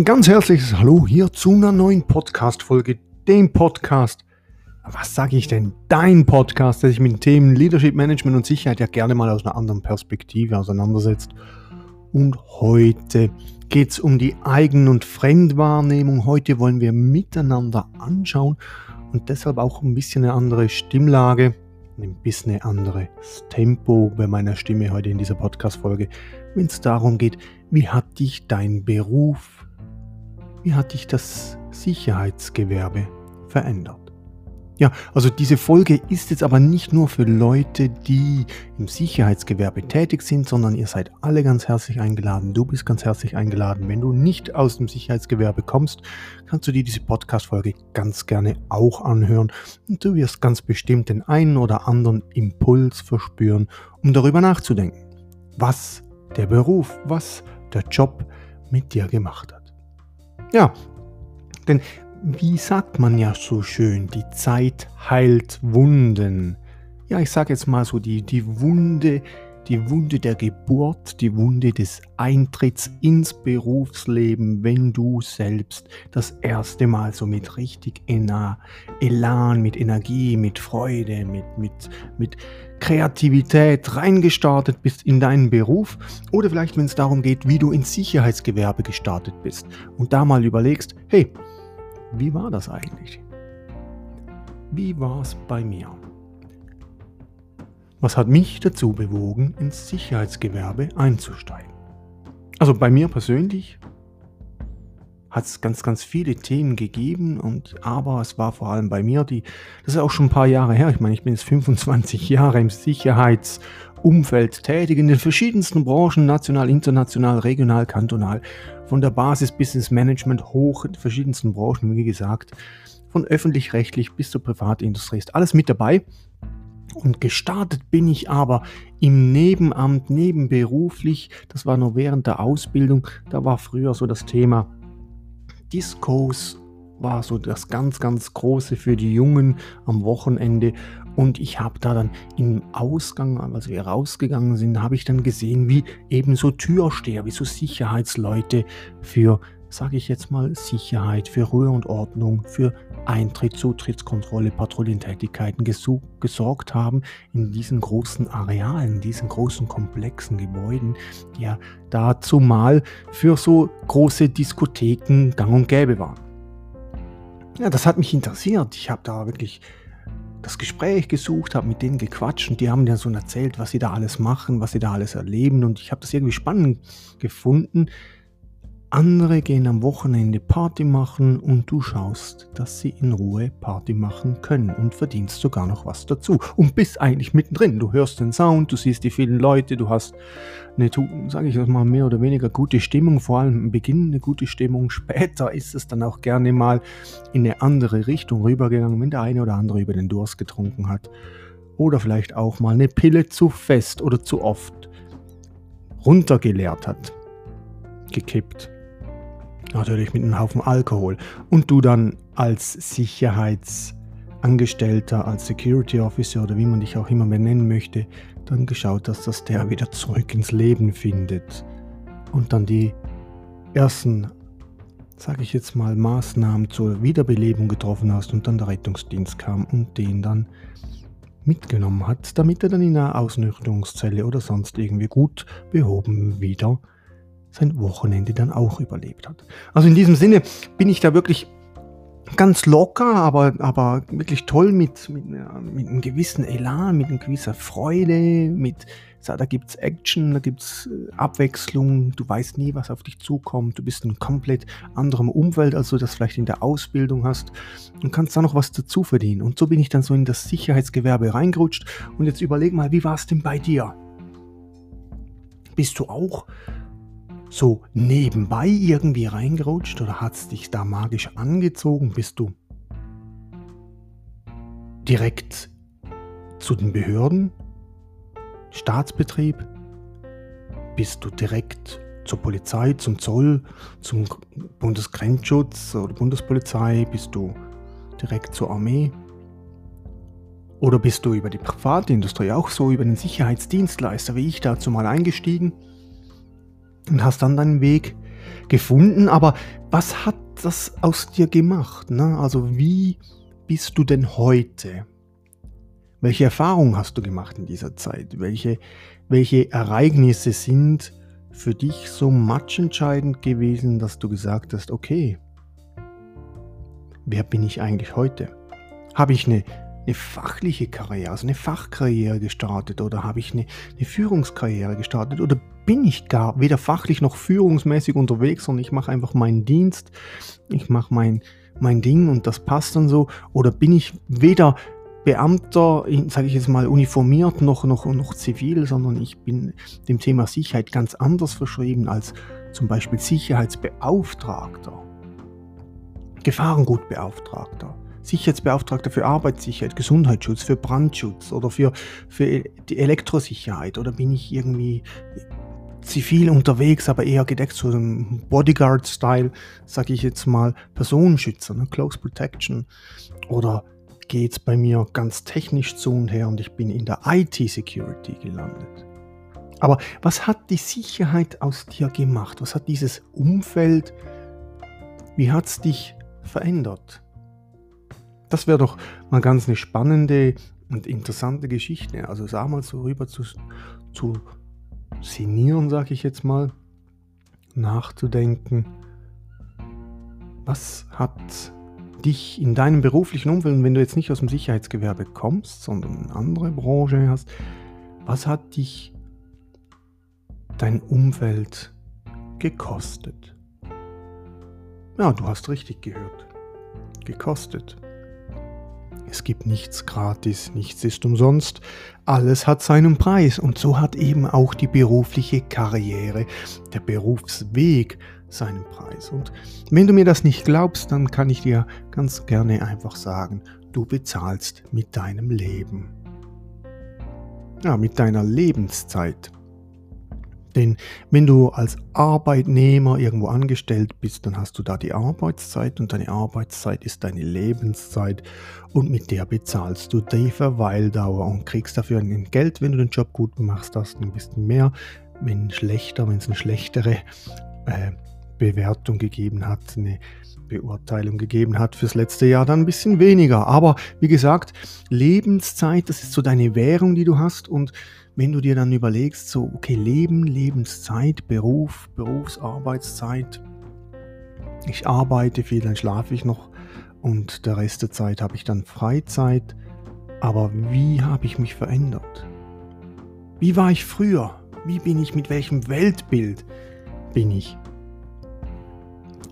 Ein ganz herzliches Hallo hier zu einer neuen Podcast-Folge, dem Podcast. Was sage ich denn? Dein Podcast, der sich mit den Themen Leadership, Management und Sicherheit ja gerne mal aus einer anderen Perspektive auseinandersetzt. Und heute geht es um die Eigen- und Fremdwahrnehmung. Heute wollen wir miteinander anschauen und deshalb auch ein bisschen eine andere Stimmlage, ein bisschen ein anderes Tempo bei meiner Stimme heute in dieser Podcast-Folge, wenn es darum geht, wie hat dich dein Beruf wie hat dich das Sicherheitsgewerbe verändert? Ja, also diese Folge ist jetzt aber nicht nur für Leute, die im Sicherheitsgewerbe tätig sind, sondern ihr seid alle ganz herzlich eingeladen. Du bist ganz herzlich eingeladen. Wenn du nicht aus dem Sicherheitsgewerbe kommst, kannst du dir diese Podcast-Folge ganz gerne auch anhören und du wirst ganz bestimmt den einen oder anderen Impuls verspüren, um darüber nachzudenken, was der Beruf, was der Job mit dir gemacht hat. Ja, denn wie sagt man ja so schön, die Zeit heilt Wunden. Ja, ich sage jetzt mal so, die, die Wunde, die Wunde der Geburt, die Wunde des Eintritts ins Berufsleben, wenn du selbst das erste Mal so mit richtig Elan, mit Energie, mit Freude, mit, mit, mit Kreativität reingestartet bist in deinen Beruf oder vielleicht, wenn es darum geht, wie du ins Sicherheitsgewerbe gestartet bist und da mal überlegst, hey, wie war das eigentlich? Wie war es bei mir? Was hat mich dazu bewogen, ins Sicherheitsgewerbe einzusteigen? Also bei mir persönlich hat es ganz, ganz viele Themen gegeben und aber es war vor allem bei mir die, das ist auch schon ein paar Jahre her, ich meine, ich bin jetzt 25 Jahre im Sicherheitsumfeld tätig, in den verschiedensten Branchen, national, international, regional, kantonal, von der Basis bis ins Management hoch in verschiedensten Branchen, wie gesagt, von öffentlich-rechtlich bis zur Privatindustrie ist alles mit dabei. Und gestartet bin ich aber im Nebenamt, nebenberuflich. Das war noch während der Ausbildung. Da war früher so das Thema Discos war so das ganz, ganz Große für die Jungen am Wochenende. Und ich habe da dann im Ausgang, als wir rausgegangen sind, habe ich dann gesehen, wie eben so Türsteher, wie so Sicherheitsleute für sage ich jetzt mal, Sicherheit, für Ruhe und Ordnung, für Eintritt, Zutrittskontrolle, Patrouillentätigkeiten gesorgt haben in diesen großen Arealen, diesen großen komplexen Gebäuden, die ja dazu mal für so große Diskotheken gang und gäbe waren. Ja, das hat mich interessiert. Ich habe da wirklich das Gespräch gesucht, habe mit denen gequatscht und die haben dann so erzählt, was sie da alles machen, was sie da alles erleben und ich habe das irgendwie spannend gefunden, andere gehen am Wochenende Party machen und du schaust, dass sie in Ruhe Party machen können und verdienst sogar noch was dazu und bist eigentlich mittendrin. Du hörst den Sound, du siehst die vielen Leute, du hast eine, sage ich mal, mehr oder weniger gute Stimmung, vor allem am Beginn eine gute Stimmung. Später ist es dann auch gerne mal in eine andere Richtung rübergegangen, wenn der eine oder andere über den Durst getrunken hat oder vielleicht auch mal eine Pille zu fest oder zu oft runtergeleert hat, gekippt natürlich mit einem Haufen Alkohol. Und du dann als Sicherheitsangestellter, als Security Officer oder wie man dich auch immer benennen möchte, dann geschaut hast, dass der wieder zurück ins Leben findet. Und dann die ersten, sage ich jetzt mal, Maßnahmen zur Wiederbelebung getroffen hast und dann der Rettungsdienst kam und den dann mitgenommen hat, damit er dann in einer Ausnüchterungszelle oder sonst irgendwie gut behoben wieder sein Wochenende dann auch überlebt hat. Also in diesem Sinne bin ich da wirklich ganz locker, aber, aber wirklich toll mit, mit, mit einem gewissen Elan, mit einer gewissen Freude, mit, da gibt es Action, da gibt es äh, Abwechslung, du weißt nie, was auf dich zukommt, du bist in komplett anderem Umfeld, als du das vielleicht in der Ausbildung hast und kannst da noch was dazu verdienen. Und so bin ich dann so in das Sicherheitsgewerbe reingerutscht und jetzt überleg mal, wie war es denn bei dir? Bist du auch so nebenbei irgendwie reingerutscht oder hat es dich da magisch angezogen? Bist du direkt zu den Behörden? Staatsbetrieb? Bist du direkt zur Polizei, zum Zoll, zum Bundesgrenzschutz oder Bundespolizei? Bist du direkt zur Armee? Oder bist du über die Privatindustrie auch so über den Sicherheitsdienstleister wie ich dazu mal eingestiegen? Und hast dann deinen Weg gefunden. Aber was hat das aus dir gemacht? Ne? Also wie bist du denn heute? Welche Erfahrungen hast du gemacht in dieser Zeit? Welche, welche Ereignisse sind für dich so matchentscheidend gewesen, dass du gesagt hast, okay, wer bin ich eigentlich heute? Habe ich eine eine fachliche Karriere, also eine Fachkarriere gestartet oder habe ich eine, eine, Führungskarriere gestartet oder bin ich gar weder fachlich noch führungsmäßig unterwegs, sondern ich mache einfach meinen Dienst, ich mache mein, mein Ding und das passt dann so. Oder bin ich weder Beamter, sage ich jetzt mal, uniformiert noch, noch, noch zivil, sondern ich bin dem Thema Sicherheit ganz anders verschrieben als zum Beispiel Sicherheitsbeauftragter, Gefahrengutbeauftragter. Sicherheitsbeauftragter für Arbeitssicherheit, Gesundheitsschutz, für Brandschutz oder für, für die Elektrosicherheit. Oder bin ich irgendwie zivil unterwegs, aber eher gedeckt zu einem Bodyguard-Style, sage ich jetzt mal, Personenschützer, ne? Close Protection oder geht es bei mir ganz technisch zu und her und ich bin in der IT-Security gelandet. Aber was hat die Sicherheit aus dir gemacht? Was hat dieses Umfeld, wie hat es dich verändert? Das wäre doch mal ganz eine spannende und interessante Geschichte. Also sag mal so rüber zu, zu sinnieren, sag ich jetzt mal, nachzudenken. Was hat dich in deinem beruflichen Umfeld, wenn du jetzt nicht aus dem Sicherheitsgewerbe kommst, sondern eine andere Branche hast, was hat dich dein Umfeld gekostet? Ja, du hast richtig gehört. Gekostet. Es gibt nichts gratis, nichts ist umsonst, alles hat seinen Preis und so hat eben auch die berufliche Karriere, der Berufsweg seinen Preis. Und wenn du mir das nicht glaubst, dann kann ich dir ganz gerne einfach sagen, du bezahlst mit deinem Leben. Ja, mit deiner Lebenszeit. Denn wenn du als Arbeitnehmer irgendwo angestellt bist, dann hast du da die Arbeitszeit und deine Arbeitszeit ist deine Lebenszeit und mit der bezahlst du die Verweildauer und kriegst dafür ein Geld, wenn du den Job gut machst hast, ein bisschen mehr, wenn schlechter, wenn es eine schlechtere äh, Bewertung gegeben hat, eine Beurteilung gegeben hat fürs letzte Jahr, dann ein bisschen weniger. Aber wie gesagt, Lebenszeit, das ist so deine Währung, die du hast und wenn du dir dann überlegst, so, okay, Leben, Lebenszeit, Beruf, Berufsarbeitszeit, ich arbeite viel, dann schlafe ich noch und der Rest der Zeit habe ich dann Freizeit. Aber wie habe ich mich verändert? Wie war ich früher? Wie bin ich, mit welchem Weltbild bin ich?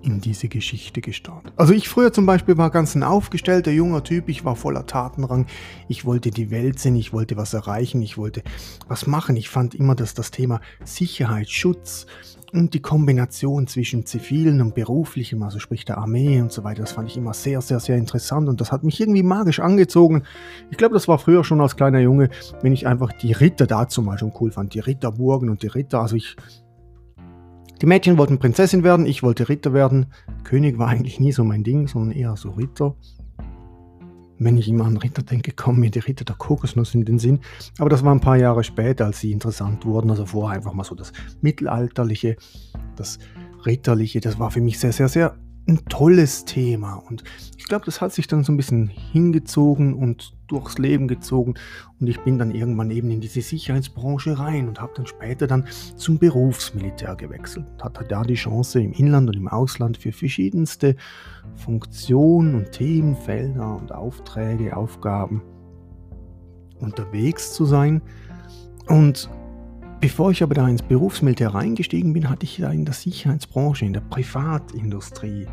In diese Geschichte gestartet. Also ich früher zum Beispiel war ganz ein aufgestellter junger Typ, ich war voller Tatendrang, ich wollte die Welt sehen, ich wollte was erreichen, ich wollte was machen. Ich fand immer, dass das Thema Sicherheit, Schutz und die Kombination zwischen zivilen und beruflichem, also sprich der Armee und so weiter, das fand ich immer sehr, sehr, sehr interessant. Und das hat mich irgendwie magisch angezogen. Ich glaube, das war früher schon als kleiner Junge, wenn ich einfach die Ritter dazu mal schon cool fand, die Ritterburgen und die Ritter, also ich die Mädchen wollten Prinzessin werden, ich wollte Ritter werden. König war eigentlich nie so mein Ding, sondern eher so Ritter. Wenn ich immer an Ritter denke, kommen mir die Ritter der Kokosnuss in den Sinn. Aber das war ein paar Jahre später, als sie interessant wurden. Also vorher einfach mal so das Mittelalterliche, das Ritterliche. Das war für mich sehr, sehr, sehr ein tolles Thema. Und ich glaube, das hat sich dann so ein bisschen hingezogen und durchs Leben gezogen. Und ich bin dann irgendwann eben in diese Sicherheitsbranche rein und habe dann später dann zum Berufsmilitär gewechselt. Hatte da die Chance im Inland und im Ausland für verschiedenste Funktionen und Themenfelder und Aufträge, Aufgaben unterwegs zu sein. Und Bevor ich aber da ins Berufsmilitär reingestiegen bin, hatte ich da in der Sicherheitsbranche, in der Privatindustrie,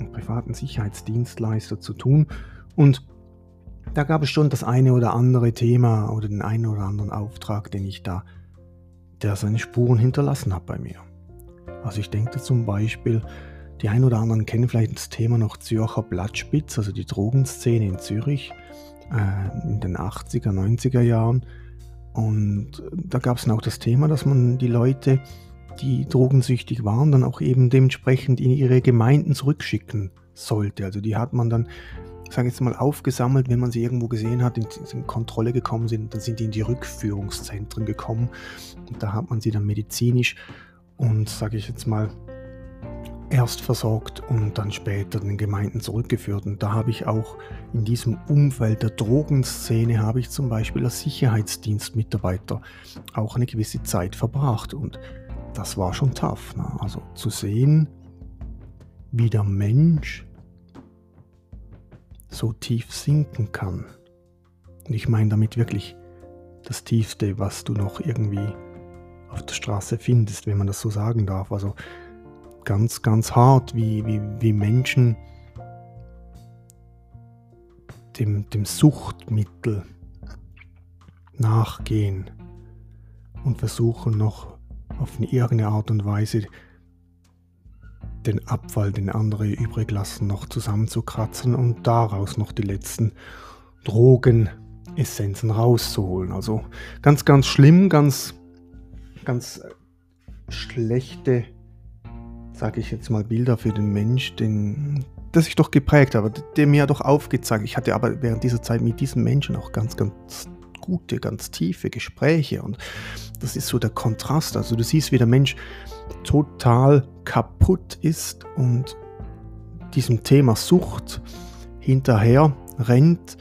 im privaten Sicherheitsdienstleister zu tun. Und da gab es schon das eine oder andere Thema oder den einen oder anderen Auftrag, den ich da, der seine Spuren hinterlassen hat bei mir. Also ich denke zum Beispiel, die einen oder anderen kennen vielleicht das Thema noch Zürcher Blattspitz, also die Drogenszene in Zürich äh, in den 80er, 90er Jahren. Und da gab es dann auch das Thema, dass man die Leute, die drogensüchtig waren, dann auch eben dementsprechend in ihre Gemeinden zurückschicken sollte. Also die hat man dann, sage ich jetzt mal, aufgesammelt, wenn man sie irgendwo gesehen hat, in, in Kontrolle gekommen sind, dann sind die in die Rückführungszentren gekommen. Und da hat man sie dann medizinisch und, sage ich jetzt mal, erst versorgt und dann später den Gemeinden zurückgeführt. Und da habe ich auch in diesem Umfeld der Drogenszene habe ich zum Beispiel als Sicherheitsdienstmitarbeiter auch eine gewisse Zeit verbracht. Und das war schon tough. Ne? Also zu sehen, wie der Mensch so tief sinken kann. Und ich meine damit wirklich das Tiefste, was du noch irgendwie auf der Straße findest, wenn man das so sagen darf. Also ganz, ganz hart, wie, wie, wie Menschen dem, dem Suchtmittel nachgehen und versuchen noch auf irgendeine Art und Weise den Abfall, den andere übrig lassen, noch zusammenzukratzen und daraus noch die letzten Drogenessenzen rauszuholen. Also ganz, ganz schlimm, ganz, ganz schlechte sage ich jetzt mal, Bilder für den Mensch, den, das ich doch geprägt habe, der mir doch aufgezeigt. Ich hatte aber während dieser Zeit mit diesen Menschen auch ganz, ganz gute, ganz tiefe Gespräche und das ist so der Kontrast. Also du siehst, wie der Mensch total kaputt ist und diesem Thema Sucht hinterher rennt,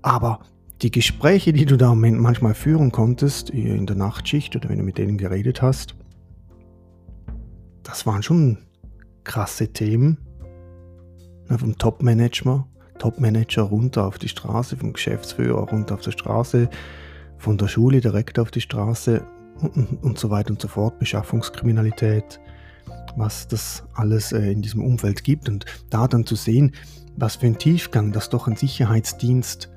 aber die Gespräche, die du da manchmal führen konntest, in der Nachtschicht oder wenn du mit denen geredet hast, das waren schon krasse Themen. Vom Top-Manager, Top-Manager runter auf die Straße, vom Geschäftsführer runter auf die Straße, von der Schule direkt auf die Straße und, und, und so weiter und so fort, Beschaffungskriminalität, was das alles äh, in diesem Umfeld gibt und da dann zu sehen, was für ein Tiefgang das doch ein Sicherheitsdienst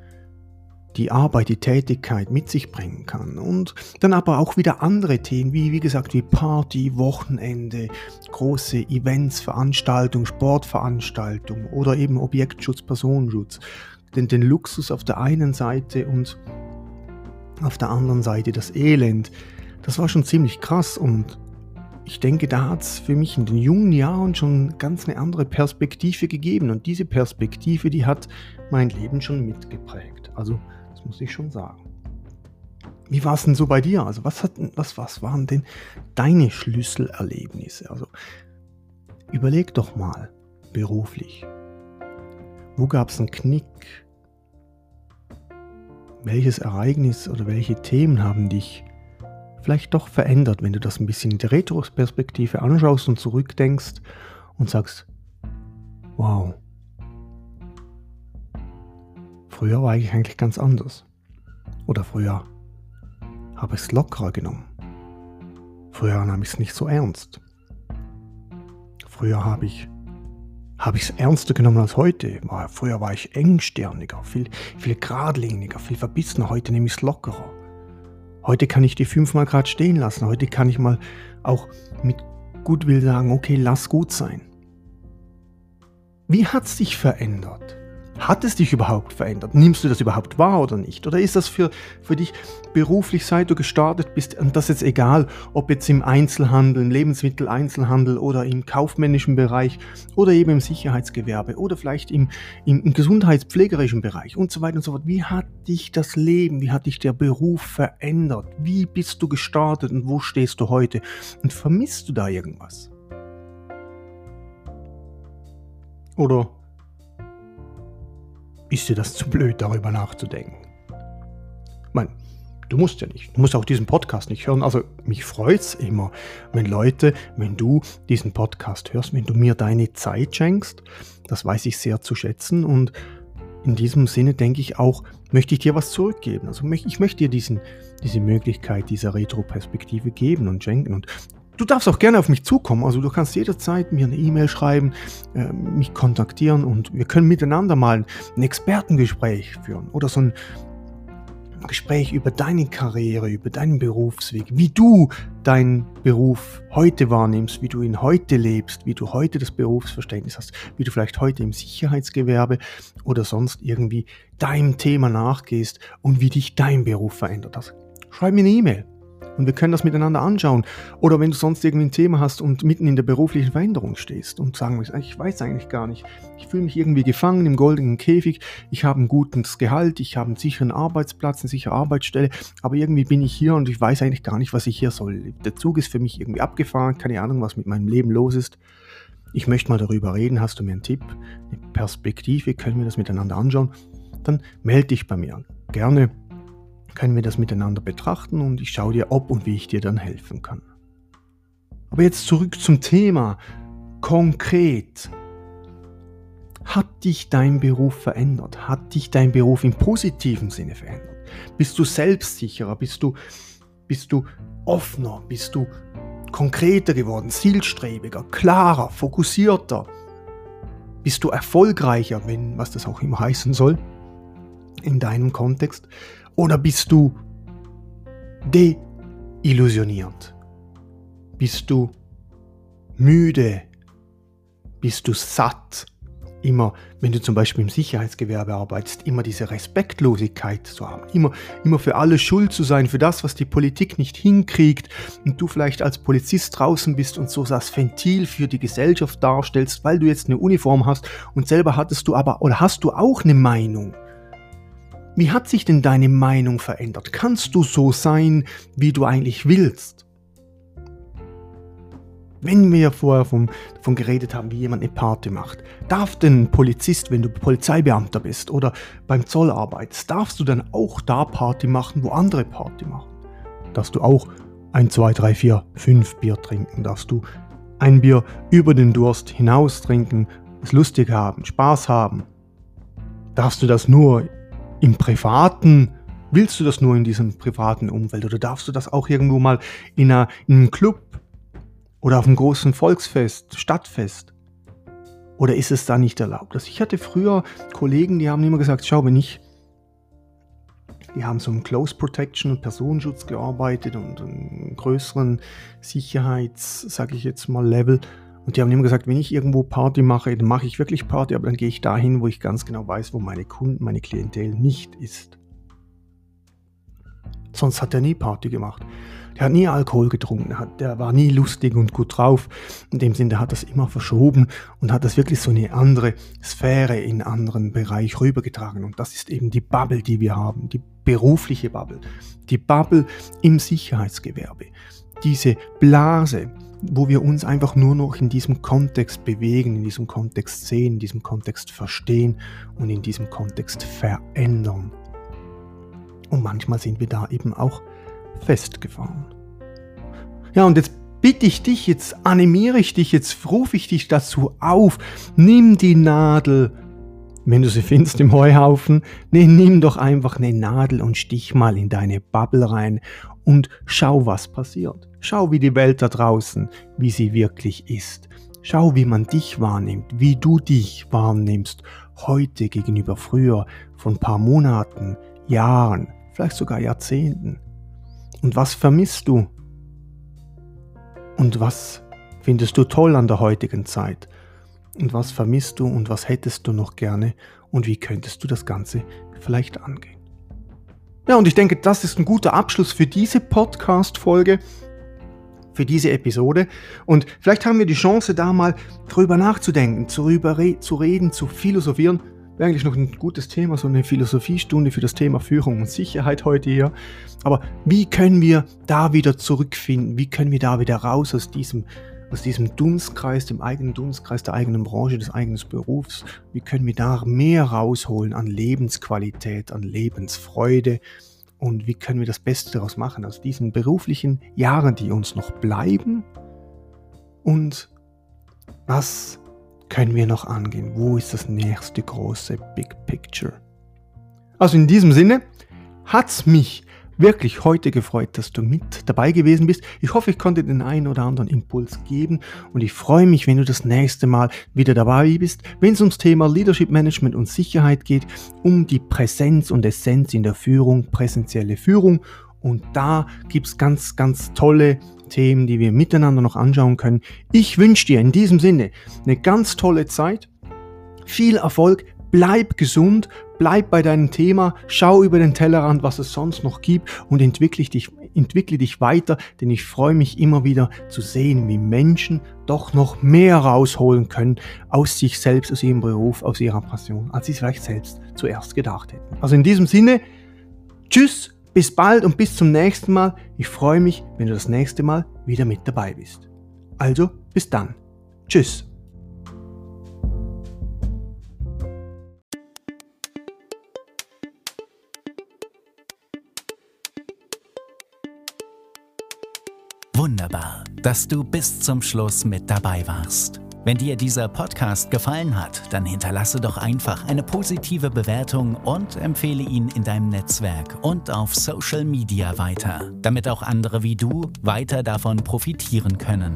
die Arbeit, die Tätigkeit mit sich bringen kann. Und dann aber auch wieder andere Themen, wie, wie gesagt, wie Party, Wochenende, große Events, Veranstaltungen, Sportveranstaltungen oder eben Objektschutz, Personenschutz. Denn den Luxus auf der einen Seite und auf der anderen Seite das Elend, das war schon ziemlich krass und ich denke, da hat es für mich in den jungen Jahren schon ganz eine andere Perspektive gegeben und diese Perspektive, die hat mein Leben schon mitgeprägt. Also muss ich schon sagen. Wie war es denn so bei dir? Also was, hat, was, was waren denn deine Schlüsselerlebnisse? Also überleg doch mal beruflich. Wo gab es einen Knick? Welches Ereignis oder welche Themen haben dich vielleicht doch verändert, wenn du das ein bisschen in der Retrospektive anschaust und zurückdenkst und sagst, wow, Früher war ich eigentlich ganz anders. Oder früher habe ich es lockerer genommen. Früher nahm ich es nicht so ernst. Früher habe ich habe ich es ernster genommen als heute. Früher war ich engstirniger, viel, viel geradliniger, viel verbissener. Heute nehme ich es lockerer. Heute kann ich die fünfmal Grad stehen lassen. Heute kann ich mal auch mit Gutwill sagen, okay, lass gut sein. Wie hat es sich verändert? Hat es dich überhaupt verändert? Nimmst du das überhaupt wahr oder nicht? Oder ist das für, für dich beruflich, seit du gestartet bist, und das ist jetzt egal, ob jetzt im Einzelhandel, im Lebensmitteleinzelhandel oder im kaufmännischen Bereich oder eben im Sicherheitsgewerbe oder vielleicht im, im, im gesundheitspflegerischen Bereich und so weiter und so fort. Wie hat dich das Leben, wie hat dich der Beruf verändert? Wie bist du gestartet und wo stehst du heute? Und vermisst du da irgendwas? Oder ist dir das zu blöd, darüber nachzudenken? Ich du musst ja nicht. Du musst auch diesen Podcast nicht hören. Also mich freut es immer, wenn Leute, wenn du diesen Podcast hörst, wenn du mir deine Zeit schenkst. Das weiß ich sehr zu schätzen. Und in diesem Sinne denke ich auch, möchte ich dir was zurückgeben. Also ich möchte dir diesen, diese Möglichkeit dieser Retro-Perspektive geben und schenken. Und du darfst auch gerne auf mich zukommen. Also du kannst jederzeit mir eine E-Mail schreiben, äh, mich kontaktieren und wir können miteinander mal ein Expertengespräch führen oder so ein Gespräch über deine Karriere, über deinen Berufsweg, wie du deinen Beruf heute wahrnimmst, wie du ihn heute lebst, wie du heute das Berufsverständnis hast, wie du vielleicht heute im Sicherheitsgewerbe oder sonst irgendwie deinem Thema nachgehst und wie dich dein Beruf verändert hat. Schreib mir eine E-Mail und wir können das miteinander anschauen. Oder wenn du sonst irgendwie ein Thema hast und mitten in der beruflichen Veränderung stehst und sagen willst, ich weiß eigentlich gar nicht, ich fühle mich irgendwie gefangen im goldenen Käfig, ich habe ein gutes Gehalt, ich habe einen sicheren Arbeitsplatz, eine sichere Arbeitsstelle, aber irgendwie bin ich hier und ich weiß eigentlich gar nicht, was ich hier soll. Der Zug ist für mich irgendwie abgefahren, keine Ahnung, was mit meinem Leben los ist. Ich möchte mal darüber reden, hast du mir einen Tipp, eine Perspektive, können wir das miteinander anschauen? Dann melde dich bei mir. Gerne können wir das miteinander betrachten und ich schaue dir, ob und wie ich dir dann helfen kann. Aber jetzt zurück zum Thema. Konkret. Hat dich dein Beruf verändert? Hat dich dein Beruf im positiven Sinne verändert? Bist du selbstsicherer? Bist du, bist du offener? Bist du konkreter geworden, zielstrebiger, klarer, fokussierter? Bist du erfolgreicher, wenn, was das auch immer heißen soll, in deinem Kontext? Oder bist du deillusioniert? Bist du müde? Bist du satt? Immer, wenn du zum Beispiel im Sicherheitsgewerbe arbeitest, immer diese Respektlosigkeit zu haben, immer, immer für alle schuld zu sein, für das, was die Politik nicht hinkriegt und du vielleicht als Polizist draußen bist und so das Ventil für die Gesellschaft darstellst, weil du jetzt eine Uniform hast und selber hattest du aber oder hast du auch eine Meinung. Wie hat sich denn deine Meinung verändert? Kannst du so sein, wie du eigentlich willst? Wenn wir vorher vom, davon geredet haben, wie jemand eine Party macht, darf denn ein Polizist, wenn du Polizeibeamter bist oder beim Zoll arbeitest, darfst du dann auch da Party machen, wo andere Party machen? Darfst du auch ein, zwei, drei, vier, fünf Bier trinken? Darfst du ein Bier über den Durst hinaus trinken, es lustig haben, Spaß haben? Darfst du das nur im privaten, willst du das nur in diesem privaten Umfeld oder darfst du das auch irgendwo mal in, einer, in einem Club oder auf einem großen Volksfest, Stadtfest? Oder ist es da nicht erlaubt? Also ich hatte früher Kollegen, die haben immer gesagt, schau, wenn ich, die haben so im Close Protection und Personenschutz gearbeitet und einen größeren Sicherheits, sage ich jetzt mal, Level. Und die haben immer gesagt, wenn ich irgendwo Party mache, dann mache ich wirklich Party, aber dann gehe ich dahin, wo ich ganz genau weiß, wo meine Kunden, meine Klientel nicht ist. Sonst hat er nie Party gemacht. Der hat nie Alkohol getrunken, der war nie lustig und gut drauf. In dem Sinne, der hat das immer verschoben und hat das wirklich so eine andere Sphäre in einen anderen Bereich rübergetragen. Und das ist eben die Bubble, die wir haben, die berufliche Bubble, die Bubble im Sicherheitsgewerbe. Diese Blase, wo wir uns einfach nur noch in diesem Kontext bewegen, in diesem Kontext sehen, in diesem Kontext verstehen und in diesem Kontext verändern. Und manchmal sind wir da eben auch festgefahren. Ja, und jetzt bitte ich dich, jetzt animiere ich dich, jetzt rufe ich dich dazu auf, nimm die Nadel, wenn du sie findest im Heuhaufen, nee, nimm doch einfach eine Nadel und stich mal in deine Bubble rein und schau, was passiert. Schau, wie die Welt da draußen, wie sie wirklich ist. Schau, wie man dich wahrnimmt, wie du dich wahrnimmst, heute gegenüber früher, von ein paar Monaten, Jahren, vielleicht sogar Jahrzehnten. Und was vermisst du? Und was findest du toll an der heutigen Zeit? Und was vermisst du und was hättest du noch gerne? Und wie könntest du das Ganze vielleicht angehen? Ja, und ich denke, das ist ein guter Abschluss für diese Podcast-Folge für diese Episode. Und vielleicht haben wir die Chance, da mal drüber nachzudenken, darüber re zu reden, zu philosophieren. Wäre eigentlich noch ein gutes Thema, so eine Philosophiestunde für das Thema Führung und Sicherheit heute hier. Aber wie können wir da wieder zurückfinden? Wie können wir da wieder raus aus diesem, aus diesem Dunstkreis, dem eigenen Dunstkreis der eigenen Branche, des eigenen Berufs, wie können wir da mehr rausholen an Lebensqualität, an Lebensfreude und wie können wir das Beste daraus machen aus diesen beruflichen Jahren, die uns noch bleiben und was können wir noch angehen? Wo ist das nächste große Big Picture? Also in diesem Sinne hat es mich wirklich heute gefreut, dass du mit dabei gewesen bist. Ich hoffe, ich konnte den einen oder anderen Impuls geben und ich freue mich, wenn du das nächste Mal wieder dabei bist, wenn es ums Thema Leadership Management und Sicherheit geht, um die Präsenz und Essenz in der Führung, präsentielle Führung. Und da gibt es ganz, ganz tolle Themen, die wir miteinander noch anschauen können. Ich wünsche dir in diesem Sinne eine ganz tolle Zeit, viel Erfolg, bleib gesund, bleib bei deinem Thema, schau über den Tellerrand, was es sonst noch gibt und entwickle dich, entwickle dich weiter, denn ich freue mich immer wieder zu sehen, wie Menschen doch noch mehr rausholen können aus sich selbst, aus ihrem Beruf, aus ihrer Passion, als sie es vielleicht selbst zuerst gedacht hätten. Also in diesem Sinne, tschüss, bis bald und bis zum nächsten Mal. Ich freue mich, wenn du das nächste Mal wieder mit dabei bist. Also, bis dann. Tschüss. Wunderbar, dass du bis zum Schluss mit dabei warst. Wenn dir dieser Podcast gefallen hat, dann hinterlasse doch einfach eine positive Bewertung und empfehle ihn in deinem Netzwerk und auf Social Media weiter, damit auch andere wie du weiter davon profitieren können.